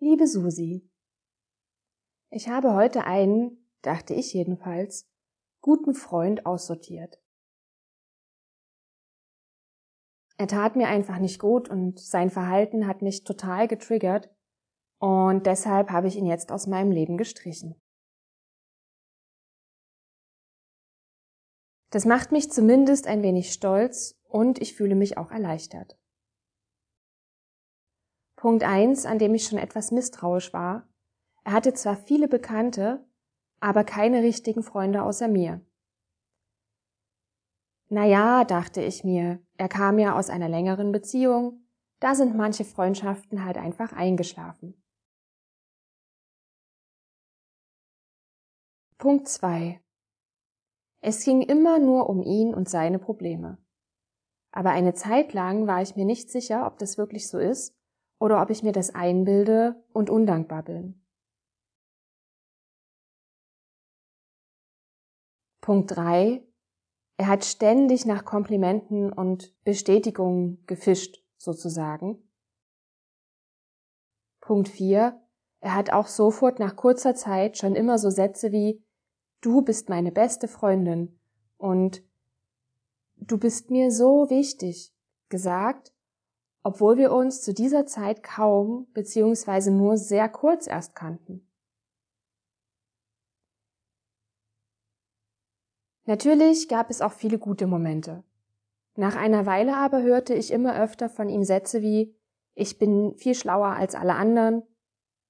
Liebe Susi, ich habe heute einen, dachte ich jedenfalls, guten Freund aussortiert. Er tat mir einfach nicht gut und sein Verhalten hat mich total getriggert und deshalb habe ich ihn jetzt aus meinem Leben gestrichen. Das macht mich zumindest ein wenig stolz und ich fühle mich auch erleichtert. Punkt eins, an dem ich schon etwas misstrauisch war. Er hatte zwar viele Bekannte, aber keine richtigen Freunde außer mir. Na ja, dachte ich mir, er kam ja aus einer längeren Beziehung, da sind manche Freundschaften halt einfach eingeschlafen. Punkt zwei. Es ging immer nur um ihn und seine Probleme. Aber eine Zeit lang war ich mir nicht sicher, ob das wirklich so ist oder ob ich mir das einbilde und undankbar bin. Punkt drei: Er hat ständig nach Komplimenten und Bestätigungen gefischt, sozusagen. Punkt vier: Er hat auch sofort nach kurzer Zeit schon immer so Sätze wie Du bist meine beste Freundin und Du bist mir so wichtig gesagt, obwohl wir uns zu dieser Zeit kaum bzw. nur sehr kurz erst kannten. Natürlich gab es auch viele gute Momente. Nach einer Weile aber hörte ich immer öfter von ihm Sätze wie ich bin viel schlauer als alle anderen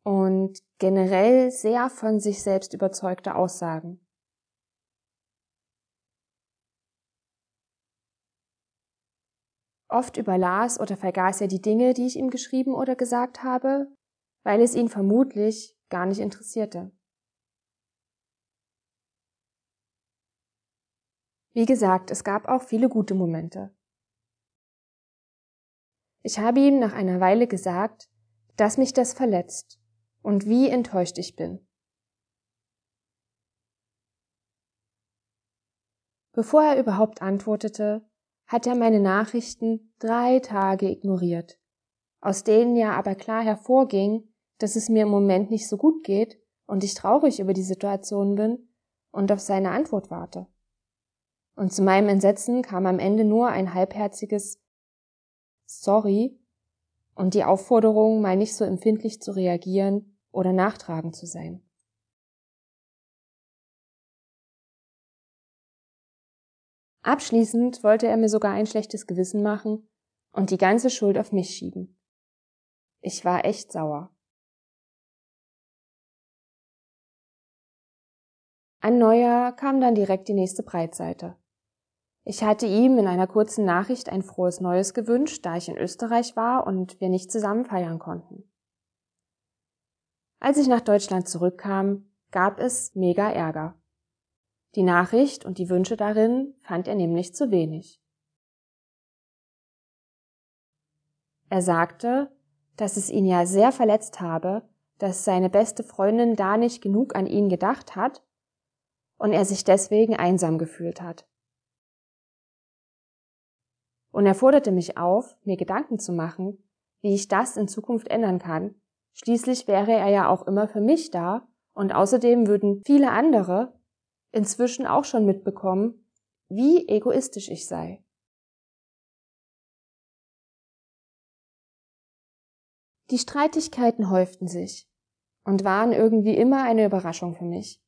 und generell sehr von sich selbst überzeugte Aussagen. Oft überlas oder vergaß er die Dinge, die ich ihm geschrieben oder gesagt habe, weil es ihn vermutlich gar nicht interessierte. Wie gesagt, es gab auch viele gute Momente. Ich habe ihm nach einer Weile gesagt, dass mich das verletzt und wie enttäuscht ich bin. Bevor er überhaupt antwortete, hat er meine Nachrichten drei Tage ignoriert, aus denen ja aber klar hervorging, dass es mir im Moment nicht so gut geht und ich traurig über die Situation bin und auf seine Antwort warte. Und zu meinem Entsetzen kam am Ende nur ein halbherziges Sorry und die Aufforderung, mal nicht so empfindlich zu reagieren oder nachtragend zu sein. Abschließend wollte er mir sogar ein schlechtes Gewissen machen und die ganze Schuld auf mich schieben. Ich war echt sauer. An Neujahr kam dann direkt die nächste Breitseite. Ich hatte ihm in einer kurzen Nachricht ein frohes Neues gewünscht, da ich in Österreich war und wir nicht zusammen feiern konnten. Als ich nach Deutschland zurückkam, gab es mega Ärger. Die Nachricht und die Wünsche darin fand er nämlich zu wenig. Er sagte, dass es ihn ja sehr verletzt habe, dass seine beste Freundin da nicht genug an ihn gedacht hat und er sich deswegen einsam gefühlt hat und er forderte mich auf, mir Gedanken zu machen, wie ich das in Zukunft ändern kann. Schließlich wäre er ja auch immer für mich da und außerdem würden viele andere inzwischen auch schon mitbekommen, wie egoistisch ich sei. Die Streitigkeiten häuften sich und waren irgendwie immer eine Überraschung für mich.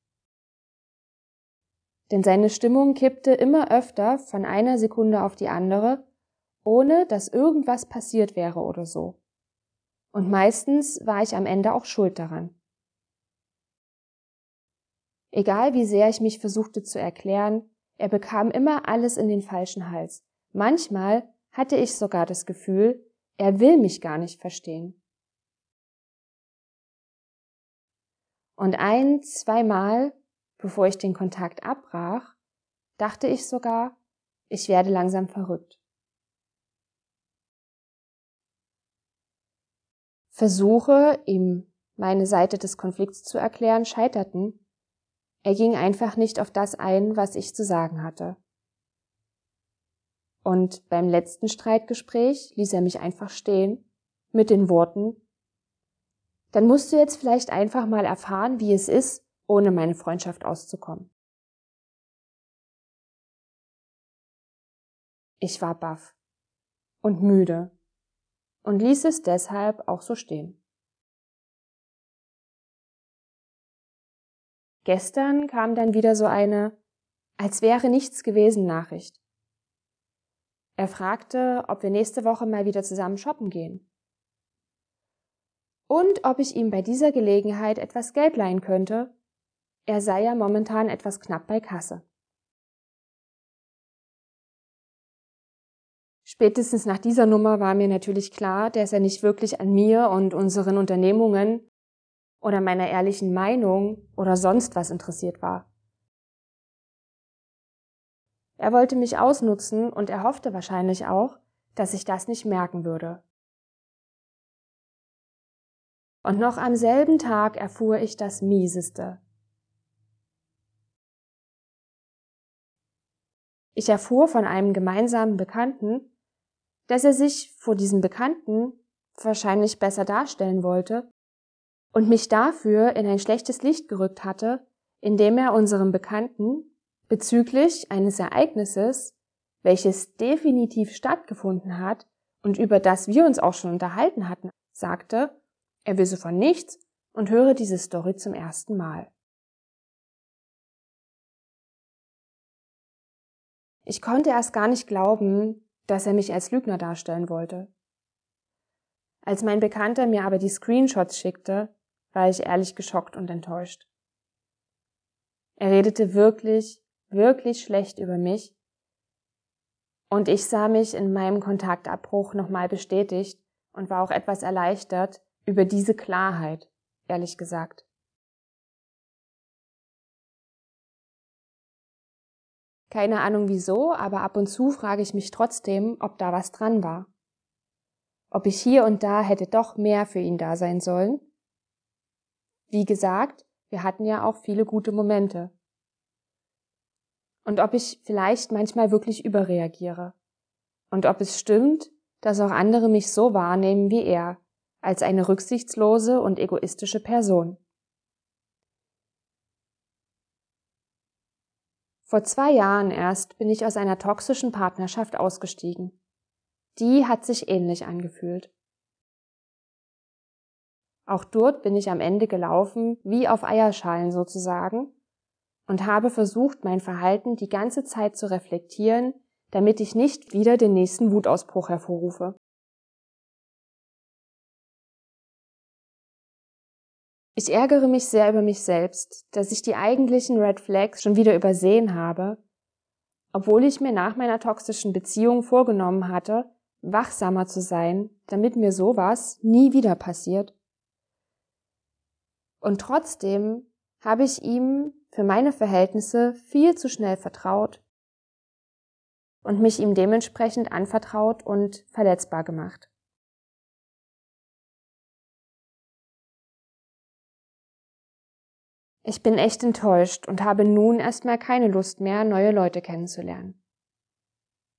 Denn seine Stimmung kippte immer öfter von einer Sekunde auf die andere ohne dass irgendwas passiert wäre oder so. Und meistens war ich am Ende auch schuld daran. Egal wie sehr ich mich versuchte zu erklären, er bekam immer alles in den falschen Hals. Manchmal hatte ich sogar das Gefühl, er will mich gar nicht verstehen. Und ein, zweimal, bevor ich den Kontakt abbrach, dachte ich sogar, ich werde langsam verrückt. Versuche, ihm meine Seite des Konflikts zu erklären, scheiterten. Er ging einfach nicht auf das ein, was ich zu sagen hatte. Und beim letzten Streitgespräch ließ er mich einfach stehen mit den Worten, dann musst du jetzt vielleicht einfach mal erfahren, wie es ist, ohne meine Freundschaft auszukommen. Ich war baff und müde und ließ es deshalb auch so stehen. Gestern kam dann wieder so eine, als wäre nichts gewesen Nachricht. Er fragte, ob wir nächste Woche mal wieder zusammen shoppen gehen. Und ob ich ihm bei dieser Gelegenheit etwas Geld leihen könnte. Er sei ja momentan etwas knapp bei Kasse. Spätestens nach dieser Nummer war mir natürlich klar, dass er nicht wirklich an mir und unseren Unternehmungen oder meiner ehrlichen Meinung oder sonst was interessiert war. Er wollte mich ausnutzen und er hoffte wahrscheinlich auch, dass ich das nicht merken würde. Und noch am selben Tag erfuhr ich das Mieseste. Ich erfuhr von einem gemeinsamen Bekannten, dass er sich vor diesem Bekannten wahrscheinlich besser darstellen wollte und mich dafür in ein schlechtes Licht gerückt hatte, indem er unserem Bekannten bezüglich eines Ereignisses, welches definitiv stattgefunden hat und über das wir uns auch schon unterhalten hatten, sagte, er wisse von nichts und höre diese Story zum ersten Mal. Ich konnte erst gar nicht glauben, dass er mich als Lügner darstellen wollte. Als mein Bekannter mir aber die Screenshots schickte, war ich ehrlich geschockt und enttäuscht. Er redete wirklich, wirklich schlecht über mich und ich sah mich in meinem Kontaktabbruch nochmal bestätigt und war auch etwas erleichtert über diese Klarheit, ehrlich gesagt. Keine Ahnung wieso, aber ab und zu frage ich mich trotzdem, ob da was dran war. Ob ich hier und da hätte doch mehr für ihn da sein sollen wie gesagt, wir hatten ja auch viele gute Momente. Und ob ich vielleicht manchmal wirklich überreagiere. Und ob es stimmt, dass auch andere mich so wahrnehmen wie er, als eine rücksichtslose und egoistische Person. Vor zwei Jahren erst bin ich aus einer toxischen Partnerschaft ausgestiegen. Die hat sich ähnlich angefühlt. Auch dort bin ich am Ende gelaufen, wie auf Eierschalen sozusagen, und habe versucht, mein Verhalten die ganze Zeit zu reflektieren, damit ich nicht wieder den nächsten Wutausbruch hervorrufe. Ich ärgere mich sehr über mich selbst, dass ich die eigentlichen Red Flags schon wieder übersehen habe, obwohl ich mir nach meiner toxischen Beziehung vorgenommen hatte, wachsamer zu sein, damit mir sowas nie wieder passiert. Und trotzdem habe ich ihm für meine Verhältnisse viel zu schnell vertraut und mich ihm dementsprechend anvertraut und verletzbar gemacht. Ich bin echt enttäuscht und habe nun erstmal keine Lust mehr, neue Leute kennenzulernen.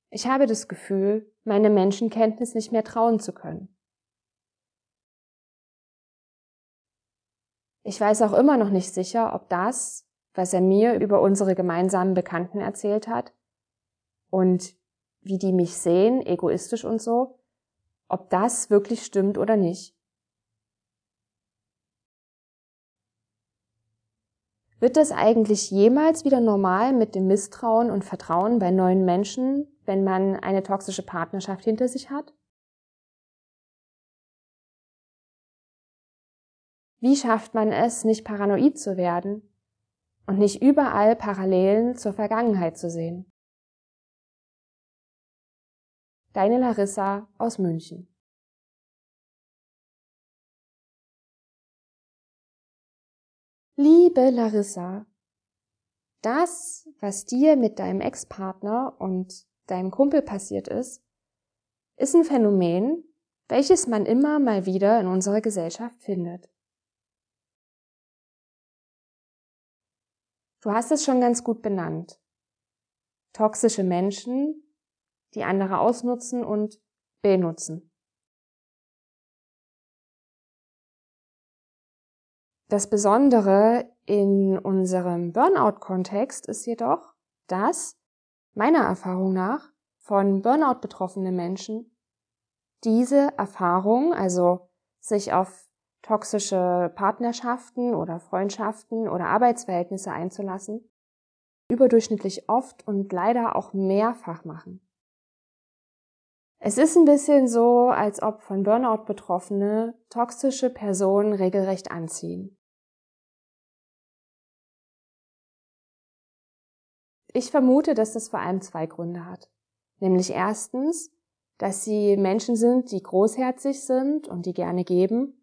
Ich habe das Gefühl, meine Menschenkenntnis nicht mehr trauen zu können. Ich weiß auch immer noch nicht sicher, ob das, was er mir über unsere gemeinsamen Bekannten erzählt hat und wie die mich sehen, egoistisch und so, ob das wirklich stimmt oder nicht. Wird das eigentlich jemals wieder normal mit dem Misstrauen und Vertrauen bei neuen Menschen, wenn man eine toxische Partnerschaft hinter sich hat? Wie schafft man es, nicht paranoid zu werden und nicht überall Parallelen zur Vergangenheit zu sehen? Deine Larissa aus München. Liebe Larissa, das, was dir mit deinem Ex-Partner und deinem Kumpel passiert ist, ist ein Phänomen, welches man immer mal wieder in unserer Gesellschaft findet. Du hast es schon ganz gut benannt. Toxische Menschen, die andere ausnutzen und benutzen. Das Besondere in unserem Burnout-Kontext ist jedoch, dass meiner Erfahrung nach von Burnout betroffene Menschen diese Erfahrung, also sich auf toxische Partnerschaften oder Freundschaften oder Arbeitsverhältnisse einzulassen, überdurchschnittlich oft und leider auch mehrfach machen. Es ist ein bisschen so, als ob von Burnout Betroffene toxische Personen regelrecht anziehen. Ich vermute, dass das vor allem zwei Gründe hat. Nämlich erstens, dass sie Menschen sind, die großherzig sind und die gerne geben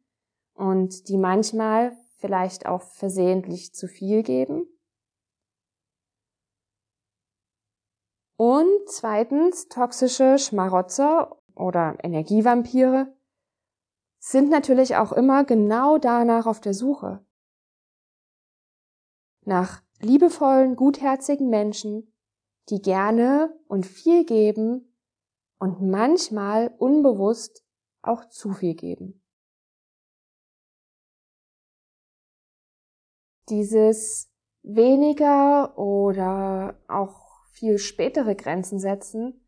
und die manchmal vielleicht auch versehentlich zu viel geben. Und zweitens, toxische Schmarotzer oder Energievampire sind natürlich auch immer genau danach auf der Suche. Nach liebevollen, gutherzigen Menschen, die gerne und viel geben und manchmal unbewusst auch zu viel geben. Dieses weniger oder auch viel spätere Grenzen setzen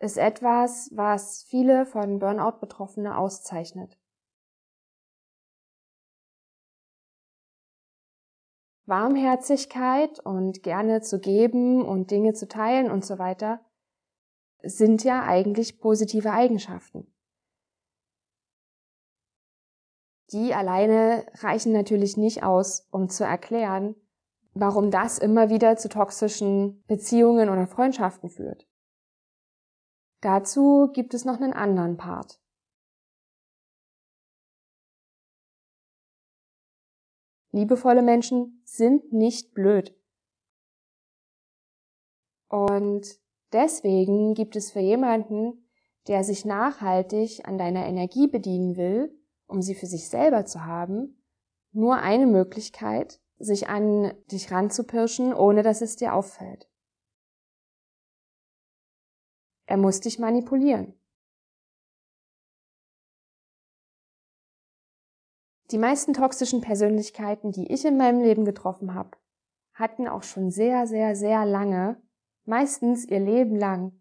ist etwas, was viele von Burnout Betroffene auszeichnet. Warmherzigkeit und gerne zu geben und Dinge zu teilen und so weiter sind ja eigentlich positive Eigenschaften. Die alleine reichen natürlich nicht aus, um zu erklären, warum das immer wieder zu toxischen Beziehungen oder Freundschaften führt. Dazu gibt es noch einen anderen Part. Liebevolle Menschen sind nicht blöd. Und deswegen gibt es für jemanden, der sich nachhaltig an deiner Energie bedienen will, um sie für sich selber zu haben, nur eine Möglichkeit, sich an dich ranzupirschen, ohne dass es dir auffällt. Er muss dich manipulieren. Die meisten toxischen Persönlichkeiten, die ich in meinem Leben getroffen habe, hatten auch schon sehr, sehr, sehr lange, meistens ihr Leben lang,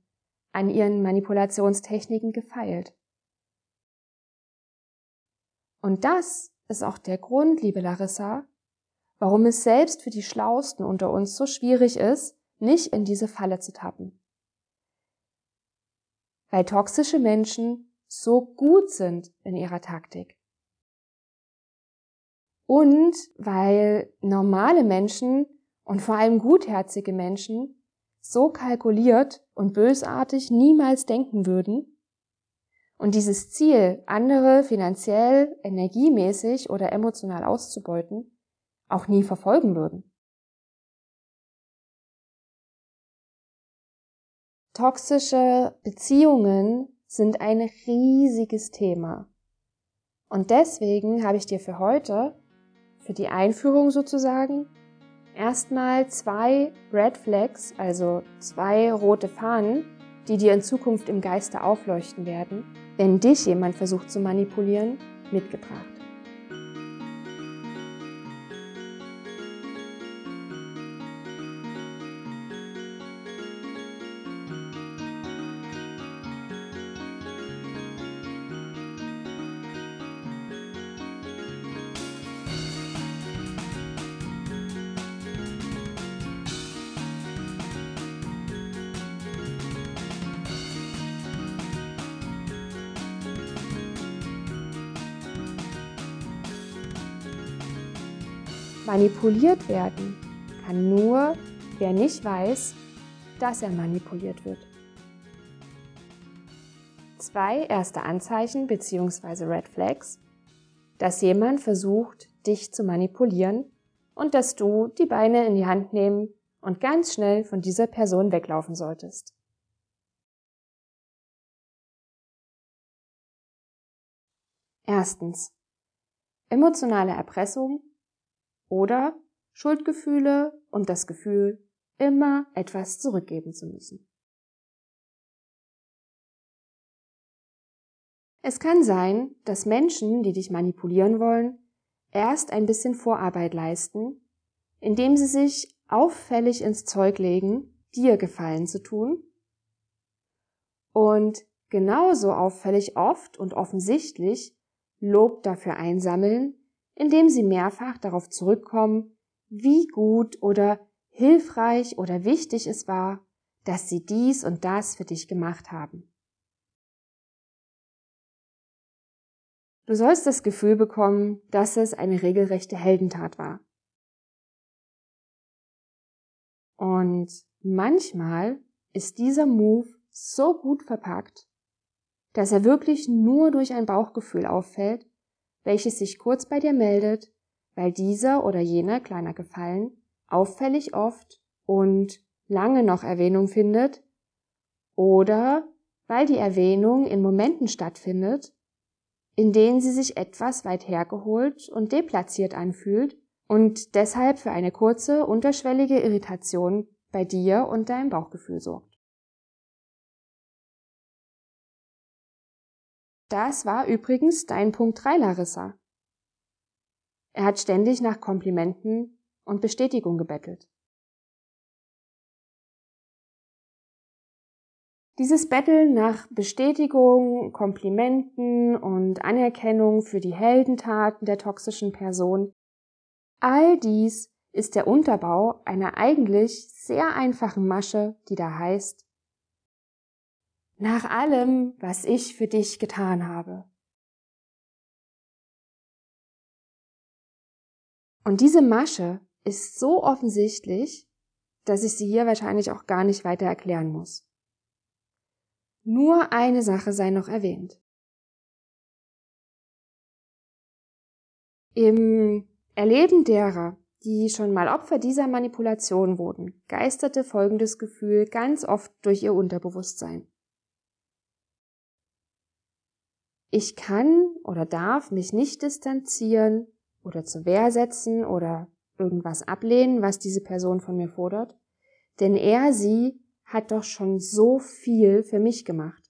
an ihren Manipulationstechniken gefeilt. Und das ist auch der Grund, liebe Larissa, warum es selbst für die Schlausten unter uns so schwierig ist, nicht in diese Falle zu tappen. Weil toxische Menschen so gut sind in ihrer Taktik und weil normale Menschen und vor allem gutherzige Menschen so kalkuliert und bösartig niemals denken würden und dieses Ziel, andere finanziell, energiemäßig oder emotional auszubeuten, auch nie verfolgen würden. Toxische Beziehungen sind ein riesiges Thema. Und deswegen habe ich dir für heute für die Einführung sozusagen erstmal zwei Red Flags, also zwei rote Fahnen, die dir in Zukunft im Geiste aufleuchten werden, wenn dich jemand versucht zu manipulieren, mitgebracht. Manipuliert werden kann nur, wer nicht weiß, dass er manipuliert wird. Zwei erste Anzeichen bzw. Red Flags, dass jemand versucht, dich zu manipulieren und dass du die Beine in die Hand nehmen und ganz schnell von dieser Person weglaufen solltest. Erstens. Emotionale Erpressung oder Schuldgefühle und das Gefühl, immer etwas zurückgeben zu müssen. Es kann sein, dass Menschen, die dich manipulieren wollen, erst ein bisschen Vorarbeit leisten, indem sie sich auffällig ins Zeug legen, dir Gefallen zu tun und genauso auffällig oft und offensichtlich Lob dafür einsammeln, indem sie mehrfach darauf zurückkommen, wie gut oder hilfreich oder wichtig es war, dass sie dies und das für dich gemacht haben. Du sollst das Gefühl bekommen, dass es eine regelrechte Heldentat war. Und manchmal ist dieser Move so gut verpackt, dass er wirklich nur durch ein Bauchgefühl auffällt, welches sich kurz bei dir meldet, weil dieser oder jener kleiner Gefallen auffällig oft und lange noch Erwähnung findet oder weil die Erwähnung in Momenten stattfindet, in denen sie sich etwas weit hergeholt und deplatziert anfühlt und deshalb für eine kurze, unterschwellige Irritation bei dir und deinem Bauchgefühl sorgt. Das war übrigens dein Punkt 3, Larissa. Er hat ständig nach Komplimenten und Bestätigung gebettelt. Dieses Betteln nach Bestätigung, Komplimenten und Anerkennung für die Heldentaten der toxischen Person, all dies ist der Unterbau einer eigentlich sehr einfachen Masche, die da heißt, nach allem, was ich für dich getan habe. Und diese Masche ist so offensichtlich, dass ich sie hier wahrscheinlich auch gar nicht weiter erklären muss. Nur eine Sache sei noch erwähnt. Im Erleben derer, die schon mal Opfer dieser Manipulation wurden, geisterte folgendes Gefühl ganz oft durch ihr Unterbewusstsein. Ich kann oder darf mich nicht distanzieren oder zur Wehr setzen oder irgendwas ablehnen, was diese Person von mir fordert, denn er, sie hat doch schon so viel für mich gemacht.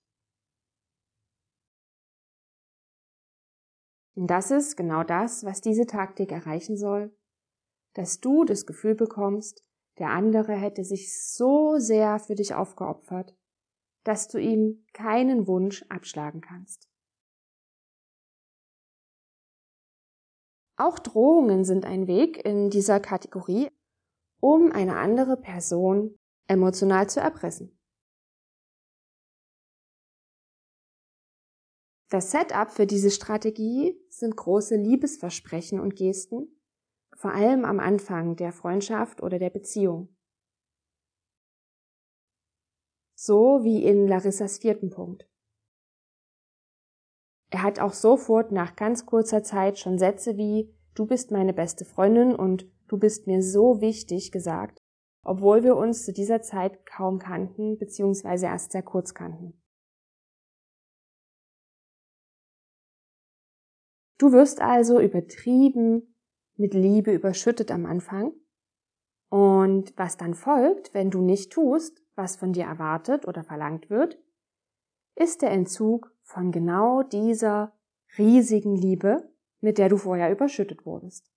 Und das ist genau das, was diese Taktik erreichen soll, dass du das Gefühl bekommst, der andere hätte sich so sehr für dich aufgeopfert, dass du ihm keinen Wunsch abschlagen kannst. Auch Drohungen sind ein Weg in dieser Kategorie, um eine andere Person emotional zu erpressen. Das Setup für diese Strategie sind große Liebesversprechen und Gesten, vor allem am Anfang der Freundschaft oder der Beziehung. So wie in Larissas vierten Punkt. Er hat auch sofort nach ganz kurzer Zeit schon Sätze wie Du bist meine beste Freundin und du bist mir so wichtig gesagt, obwohl wir uns zu dieser Zeit kaum kannten bzw. erst sehr kurz kannten. Du wirst also übertrieben mit Liebe überschüttet am Anfang. Und was dann folgt, wenn du nicht tust, was von dir erwartet oder verlangt wird, ist der Entzug von genau dieser riesigen Liebe, mit der du vorher überschüttet wurdest.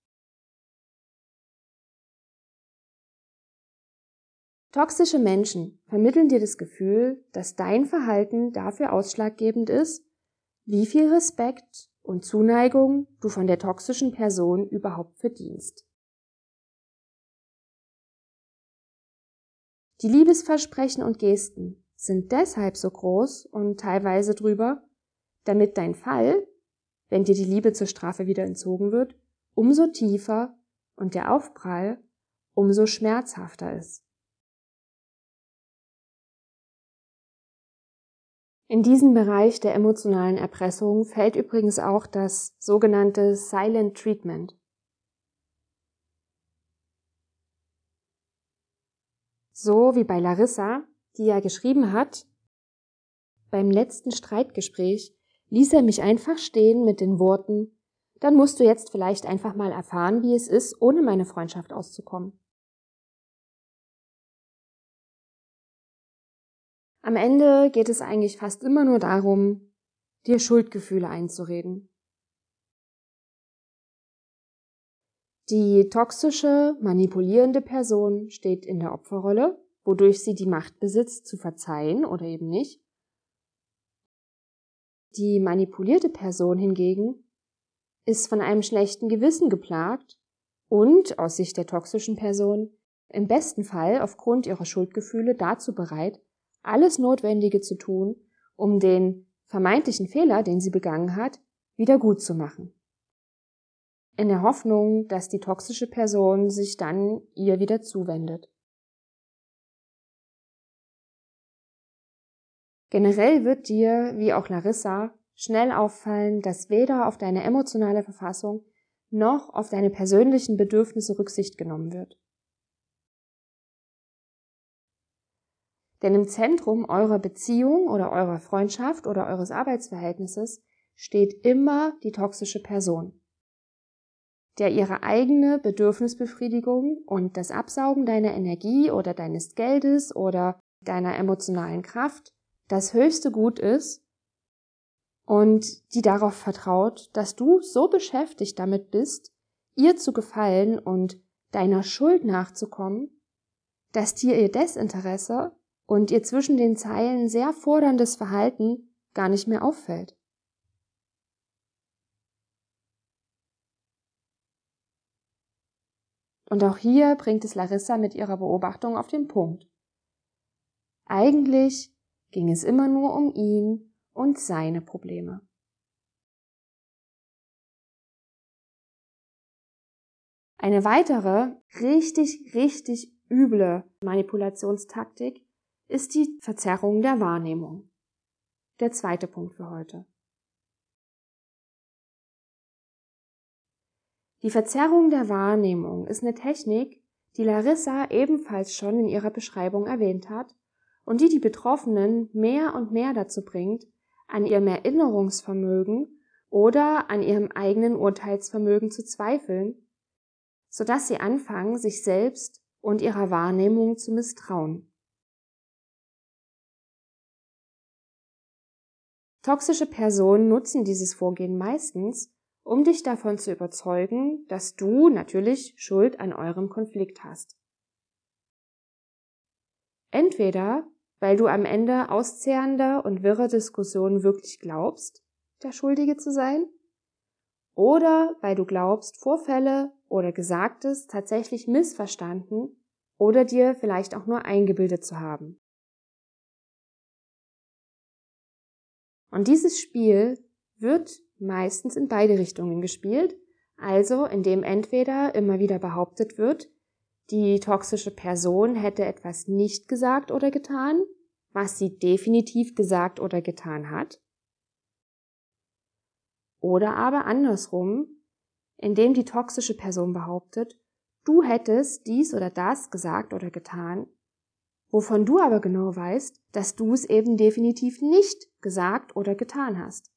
Toxische Menschen vermitteln dir das Gefühl, dass dein Verhalten dafür ausschlaggebend ist, wie viel Respekt und Zuneigung du von der toxischen Person überhaupt verdienst. Die Liebesversprechen und Gesten sind deshalb so groß und teilweise drüber, damit dein Fall, wenn dir die Liebe zur Strafe wieder entzogen wird, umso tiefer und der Aufprall umso schmerzhafter ist. In diesen Bereich der emotionalen Erpressung fällt übrigens auch das sogenannte Silent Treatment. So wie bei Larissa, die ja geschrieben hat, beim letzten Streitgespräch ließ er mich einfach stehen mit den Worten, dann musst du jetzt vielleicht einfach mal erfahren, wie es ist, ohne meine Freundschaft auszukommen. Am Ende geht es eigentlich fast immer nur darum, dir Schuldgefühle einzureden. Die toxische, manipulierende Person steht in der Opferrolle, wodurch sie die Macht besitzt, zu verzeihen oder eben nicht. Die manipulierte Person hingegen ist von einem schlechten Gewissen geplagt und aus Sicht der toxischen Person im besten Fall aufgrund ihrer Schuldgefühle dazu bereit, alles Notwendige zu tun, um den vermeintlichen Fehler, den sie begangen hat, wieder gut zu machen. In der Hoffnung, dass die toxische Person sich dann ihr wieder zuwendet. Generell wird dir, wie auch Larissa, schnell auffallen, dass weder auf deine emotionale Verfassung noch auf deine persönlichen Bedürfnisse Rücksicht genommen wird. Denn im Zentrum eurer Beziehung oder eurer Freundschaft oder eures Arbeitsverhältnisses steht immer die toxische Person, der ihre eigene Bedürfnisbefriedigung und das Absaugen deiner Energie oder deines Geldes oder deiner emotionalen Kraft das höchste Gut ist und die darauf vertraut, dass du so beschäftigt damit bist, ihr zu gefallen und deiner Schuld nachzukommen, dass dir ihr Desinteresse und ihr zwischen den Zeilen sehr forderndes Verhalten gar nicht mehr auffällt. Und auch hier bringt es Larissa mit ihrer Beobachtung auf den Punkt. Eigentlich ging es immer nur um ihn und seine Probleme. Eine weitere richtig, richtig üble Manipulationstaktik ist die Verzerrung der Wahrnehmung. Der zweite Punkt für heute. Die Verzerrung der Wahrnehmung ist eine Technik, die Larissa ebenfalls schon in ihrer Beschreibung erwähnt hat und die die Betroffenen mehr und mehr dazu bringt, an ihrem Erinnerungsvermögen oder an ihrem eigenen Urteilsvermögen zu zweifeln, sodass sie anfangen, sich selbst und ihrer Wahrnehmung zu misstrauen. Toxische Personen nutzen dieses Vorgehen meistens, um dich davon zu überzeugen, dass du natürlich Schuld an eurem Konflikt hast. Entweder weil du am Ende auszehrender und wirrer Diskussionen wirklich glaubst, der Schuldige zu sein, oder weil du glaubst, Vorfälle oder Gesagtes tatsächlich missverstanden oder dir vielleicht auch nur eingebildet zu haben. Und dieses Spiel wird meistens in beide Richtungen gespielt, also indem entweder immer wieder behauptet wird, die toxische Person hätte etwas nicht gesagt oder getan, was sie definitiv gesagt oder getan hat. Oder aber andersrum, indem die toxische Person behauptet, du hättest dies oder das gesagt oder getan, wovon du aber genau weißt, dass du es eben definitiv nicht gesagt oder getan hast.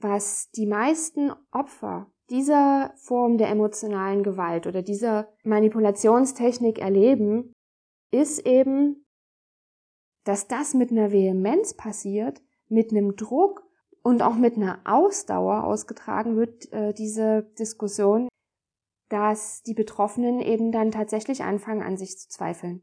Was die meisten Opfer dieser Form der emotionalen Gewalt oder dieser Manipulationstechnik erleben, ist eben, dass das mit einer Vehemenz passiert, mit einem Druck und auch mit einer Ausdauer ausgetragen wird, äh, diese Diskussion, dass die Betroffenen eben dann tatsächlich anfangen, an sich zu zweifeln.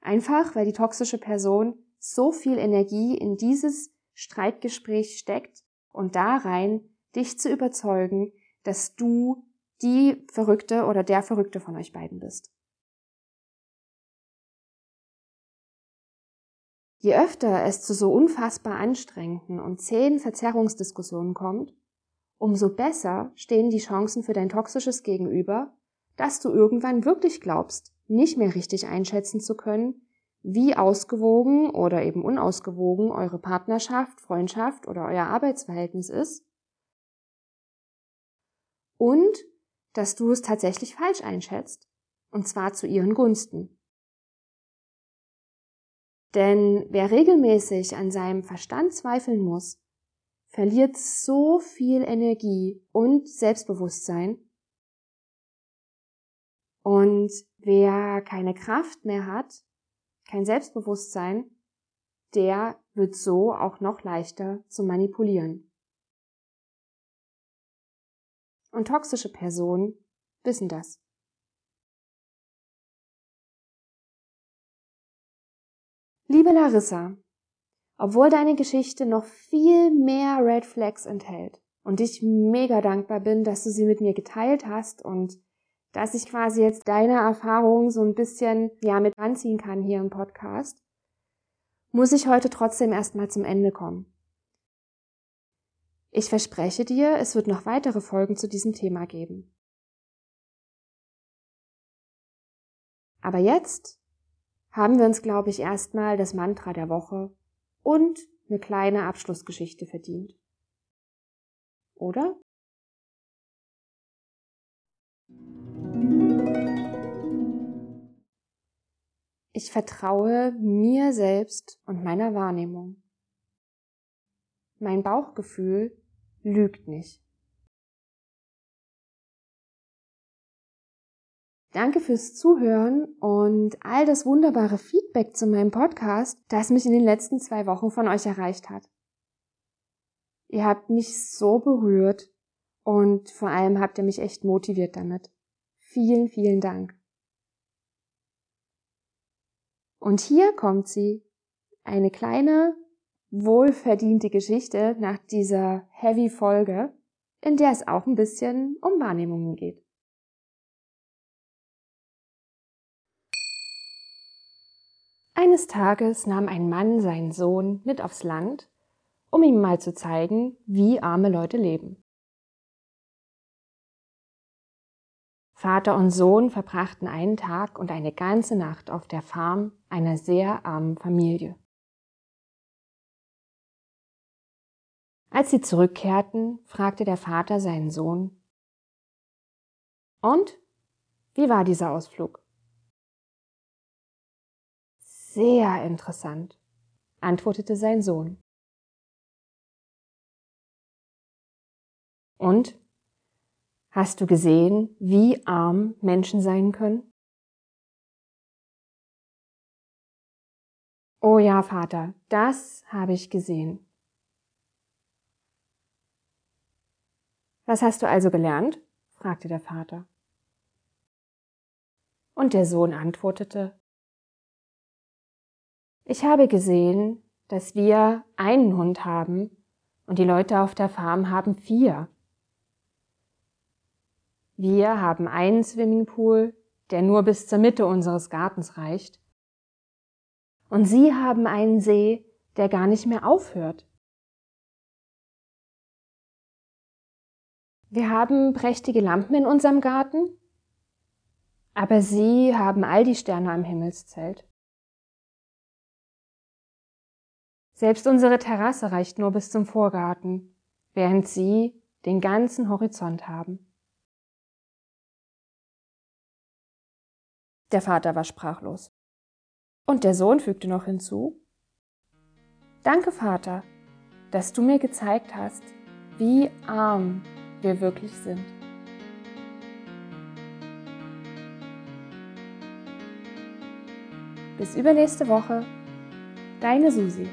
Einfach, weil die toxische Person so viel Energie in dieses Streitgespräch steckt und da rein dich zu überzeugen, dass du die Verrückte oder der Verrückte von euch beiden bist. Je öfter es zu so unfassbar anstrengenden und zähen Verzerrungsdiskussionen kommt, umso besser stehen die Chancen für dein toxisches Gegenüber, dass du irgendwann wirklich glaubst, nicht mehr richtig einschätzen zu können, wie ausgewogen oder eben unausgewogen eure Partnerschaft, Freundschaft oder euer Arbeitsverhältnis ist und dass du es tatsächlich falsch einschätzt, und zwar zu ihren Gunsten. Denn wer regelmäßig an seinem Verstand zweifeln muss, verliert so viel Energie und Selbstbewusstsein. Und wer keine Kraft mehr hat, kein Selbstbewusstsein, der wird so auch noch leichter zu manipulieren. Und toxische Personen wissen das. Liebe Larissa, obwohl deine Geschichte noch viel mehr Red Flags enthält und ich mega dankbar bin, dass du sie mit mir geteilt hast und dass ich quasi jetzt deine Erfahrungen so ein bisschen ja mit anziehen kann hier im Podcast, muss ich heute trotzdem erstmal zum Ende kommen. Ich verspreche dir, es wird noch weitere Folgen zu diesem Thema geben. Aber jetzt haben wir uns, glaube ich, erstmal das Mantra der Woche und eine kleine Abschlussgeschichte verdient. Oder? Ich vertraue mir selbst und meiner Wahrnehmung. Mein Bauchgefühl lügt nicht. Danke fürs Zuhören und all das wunderbare Feedback zu meinem Podcast, das mich in den letzten zwei Wochen von euch erreicht hat. Ihr habt mich so berührt und vor allem habt ihr mich echt motiviert damit. Vielen, vielen Dank. Und hier kommt sie. Eine kleine, wohlverdiente Geschichte nach dieser heavy Folge, in der es auch ein bisschen um Wahrnehmungen geht. Eines Tages nahm ein Mann seinen Sohn mit aufs Land, um ihm mal zu zeigen, wie arme Leute leben. Vater und Sohn verbrachten einen Tag und eine ganze Nacht auf der Farm einer sehr armen Familie. Als sie zurückkehrten, fragte der Vater seinen Sohn, Und? Wie war dieser Ausflug? Sehr interessant, antwortete sein Sohn. Und Hast du gesehen, wie arm Menschen sein können? Oh ja, Vater, das habe ich gesehen. Was hast du also gelernt? fragte der Vater. Und der Sohn antwortete, ich habe gesehen, dass wir einen Hund haben und die Leute auf der Farm haben vier. Wir haben einen Swimmingpool, der nur bis zur Mitte unseres Gartens reicht. Und Sie haben einen See, der gar nicht mehr aufhört. Wir haben prächtige Lampen in unserem Garten, aber Sie haben all die Sterne am Himmelszelt. Selbst unsere Terrasse reicht nur bis zum Vorgarten, während Sie den ganzen Horizont haben. Der Vater war sprachlos. Und der Sohn fügte noch hinzu, Danke, Vater, dass du mir gezeigt hast, wie arm wir wirklich sind. Bis übernächste Woche, deine Susi.